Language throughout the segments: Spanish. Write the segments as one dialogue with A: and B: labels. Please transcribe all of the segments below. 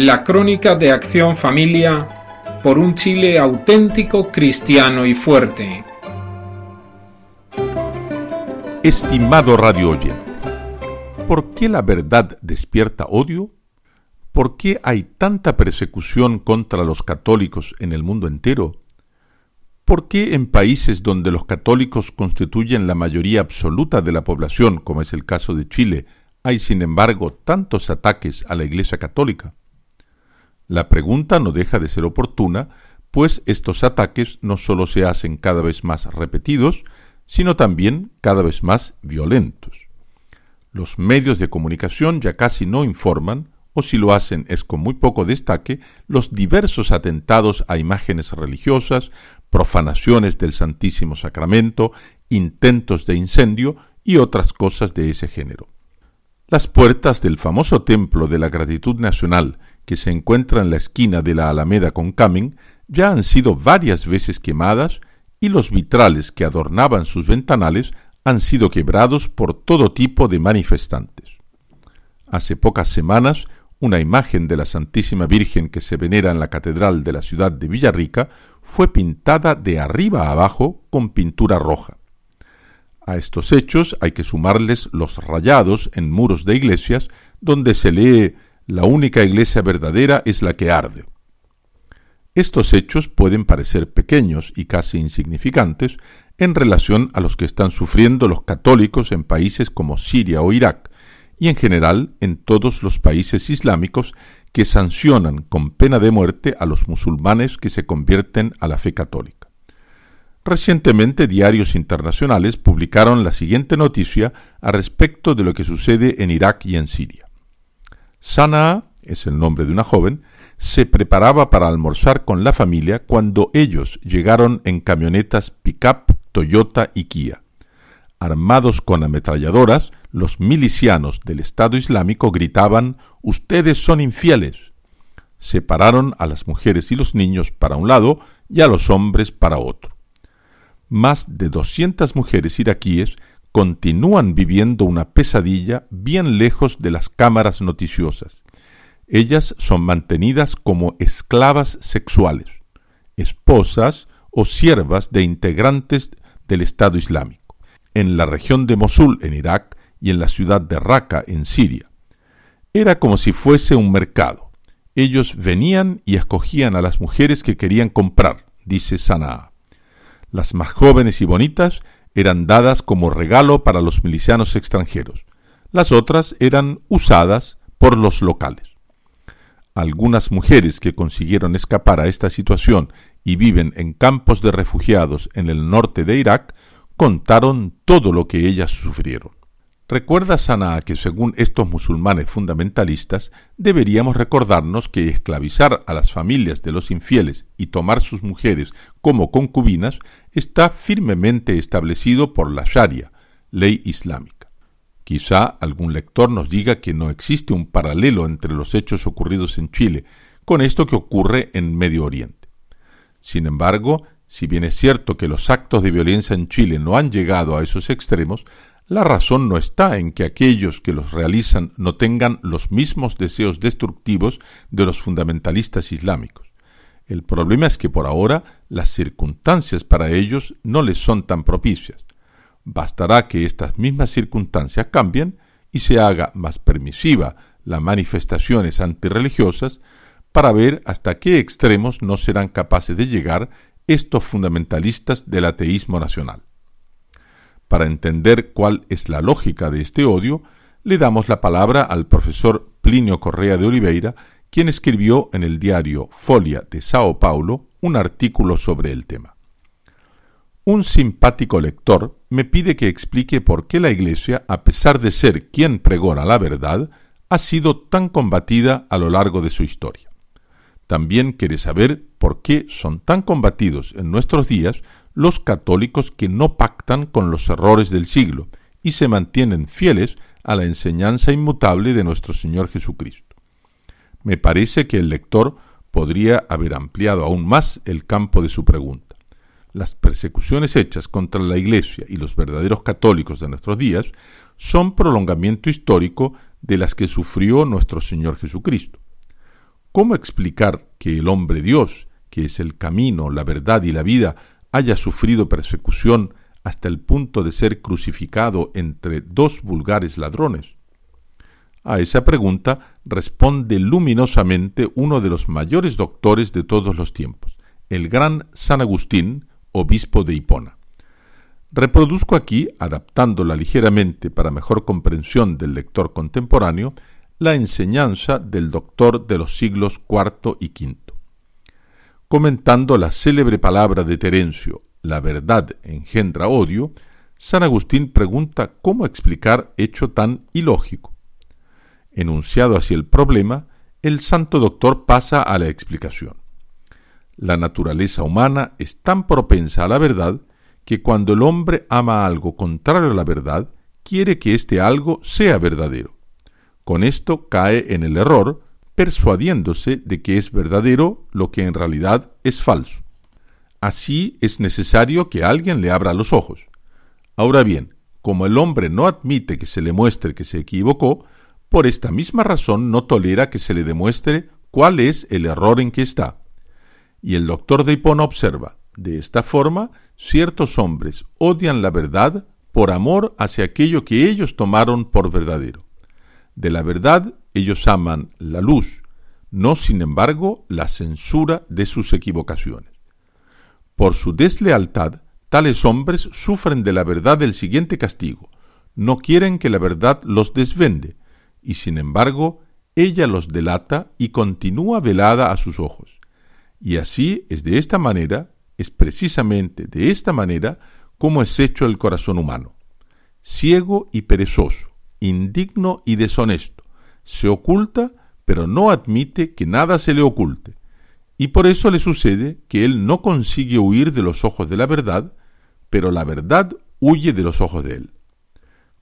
A: la crónica de Acción Familia por un Chile auténtico, cristiano y fuerte.
B: Estimado radio ¿por qué la verdad despierta odio? ¿Por qué hay tanta persecución contra los católicos en el mundo entero? ¿Por qué en países donde los católicos constituyen la mayoría absoluta de la población, como es el caso de Chile, hay sin embargo tantos ataques a la Iglesia Católica? La pregunta no deja de ser oportuna, pues estos ataques no solo se hacen cada vez más repetidos, sino también cada vez más violentos. Los medios de comunicación ya casi no informan, o si lo hacen es con muy poco destaque, los diversos atentados a imágenes religiosas, profanaciones del Santísimo Sacramento, intentos de incendio y otras cosas de ese género. Las puertas del famoso Templo de la Gratitud Nacional, que se encuentra en la esquina de la Alameda con Camin, ya han sido varias veces quemadas y los vitrales que adornaban sus ventanales han sido quebrados por todo tipo de manifestantes. Hace pocas semanas, una imagen de la Santísima Virgen que se venera en la Catedral de la ciudad de Villarrica fue pintada de arriba a abajo con pintura roja. A estos hechos hay que sumarles los rayados en muros de iglesias donde se lee la única iglesia verdadera es la que arde. Estos hechos pueden parecer pequeños y casi insignificantes en relación a los que están sufriendo los católicos en países como Siria o Irak, y en general en todos los países islámicos que sancionan con pena de muerte a los musulmanes que se convierten a la fe católica. Recientemente diarios internacionales publicaron la siguiente noticia a respecto de lo que sucede en Irak y en Siria. Sanaa, es el nombre de una joven, se preparaba para almorzar con la familia cuando ellos llegaron en camionetas pickup, Toyota y Kia. Armados con ametralladoras, los milicianos del Estado Islámico gritaban Ustedes son infieles. Separaron a las mujeres y los niños para un lado y a los hombres para otro. Más de doscientas mujeres iraquíes continúan viviendo una pesadilla bien lejos de las cámaras noticiosas. Ellas son mantenidas como esclavas sexuales, esposas o siervas de integrantes del Estado Islámico. En la región de Mosul, en Irak, y en la ciudad de Raqqa, en Siria. Era como si fuese un mercado. Ellos venían y escogían a las mujeres que querían comprar, dice Sanaa. Las más jóvenes y bonitas eran dadas como regalo para los milicianos extranjeros. Las otras eran usadas por los locales. Algunas mujeres que consiguieron escapar a esta situación y viven en campos de refugiados en el norte de Irak contaron todo lo que ellas sufrieron. Recuerda Sanaa que según estos musulmanes fundamentalistas deberíamos recordarnos que esclavizar a las familias de los infieles y tomar sus mujeres como concubinas está firmemente establecido por la Sharia, ley islámica. Quizá algún lector nos diga que no existe un paralelo entre los hechos ocurridos en Chile con esto que ocurre en Medio Oriente. Sin embargo, si bien es cierto que los actos de violencia en Chile no han llegado a esos extremos, la razón no está en que aquellos que los realizan no tengan los mismos deseos destructivos de los fundamentalistas islámicos. El problema es que por ahora las circunstancias para ellos no les son tan propicias. Bastará que estas mismas circunstancias cambien y se haga más permisiva las manifestaciones antirreligiosas para ver hasta qué extremos no serán capaces de llegar estos fundamentalistas del ateísmo nacional. Para entender cuál es la lógica de este odio, le damos la palabra al profesor Plinio Correa de Oliveira, quien escribió en el diario Folia de Sao Paulo un artículo sobre el tema. Un simpático lector me pide que explique por qué la Iglesia, a pesar de ser quien pregona la verdad, ha sido tan combatida a lo largo de su historia. También quiere saber por qué son tan combatidos en nuestros días los católicos que no pactan con los errores del siglo y se mantienen fieles a la enseñanza inmutable de nuestro Señor Jesucristo. Me parece que el lector podría haber ampliado aún más el campo de su pregunta. Las persecuciones hechas contra la Iglesia y los verdaderos católicos de nuestros días son prolongamiento histórico de las que sufrió nuestro Señor Jesucristo. ¿Cómo explicar que el hombre Dios, que es el camino, la verdad y la vida, haya sufrido persecución hasta el punto de ser crucificado entre dos vulgares ladrones? A esa pregunta responde luminosamente uno de los mayores doctores de todos los tiempos, el gran San Agustín, obispo de Hipona. Reproduzco aquí, adaptándola ligeramente para mejor comprensión del lector contemporáneo, la enseñanza del doctor de los siglos IV y V. Comentando la célebre palabra de Terencio, la verdad engendra odio, San Agustín pregunta cómo explicar hecho tan ilógico. Enunciado así el problema, el santo doctor pasa a la explicación. La naturaleza humana es tan propensa a la verdad que cuando el hombre ama algo contrario a la verdad, quiere que este algo sea verdadero. Con esto cae en el error, persuadiéndose de que es verdadero lo que en realidad es falso. Así es necesario que alguien le abra los ojos. Ahora bien, como el hombre no admite que se le muestre que se equivocó, por esta misma razón no tolera que se le demuestre cuál es el error en que está. Y el doctor de Hipona observa, de esta forma, ciertos hombres odian la verdad por amor hacia aquello que ellos tomaron por verdadero. De la verdad ellos aman la luz, no sin embargo la censura de sus equivocaciones. Por su deslealtad, tales hombres sufren de la verdad el siguiente castigo. No quieren que la verdad los desvende, y sin embargo ella los delata y continúa velada a sus ojos. Y así es de esta manera, es precisamente de esta manera como es hecho el corazón humano. Ciego y perezoso, indigno y deshonesto, se oculta, pero no admite que nada se le oculte. Y por eso le sucede que él no consigue huir de los ojos de la verdad, pero la verdad huye de los ojos de él.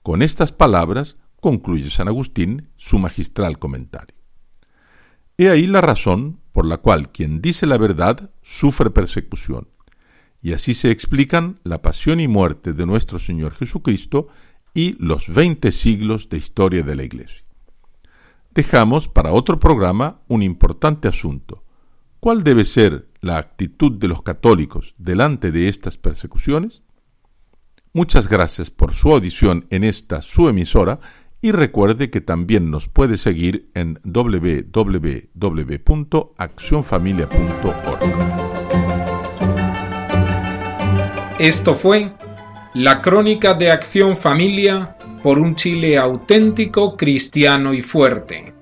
B: Con estas palabras concluye San Agustín su magistral comentario. He ahí la razón por la cual quien dice la verdad sufre persecución, y así se explican la pasión y muerte de nuestro Señor Jesucristo y los veinte siglos de historia de la Iglesia. Dejamos para otro programa un importante asunto. ¿Cuál debe ser la actitud de los católicos delante de estas persecuciones? Muchas gracias por su audición en esta su emisora y recuerde que también nos puede seguir en www.accionfamilia.org.
A: Esto fue la crónica de Acción Familia por un Chile auténtico, cristiano y fuerte.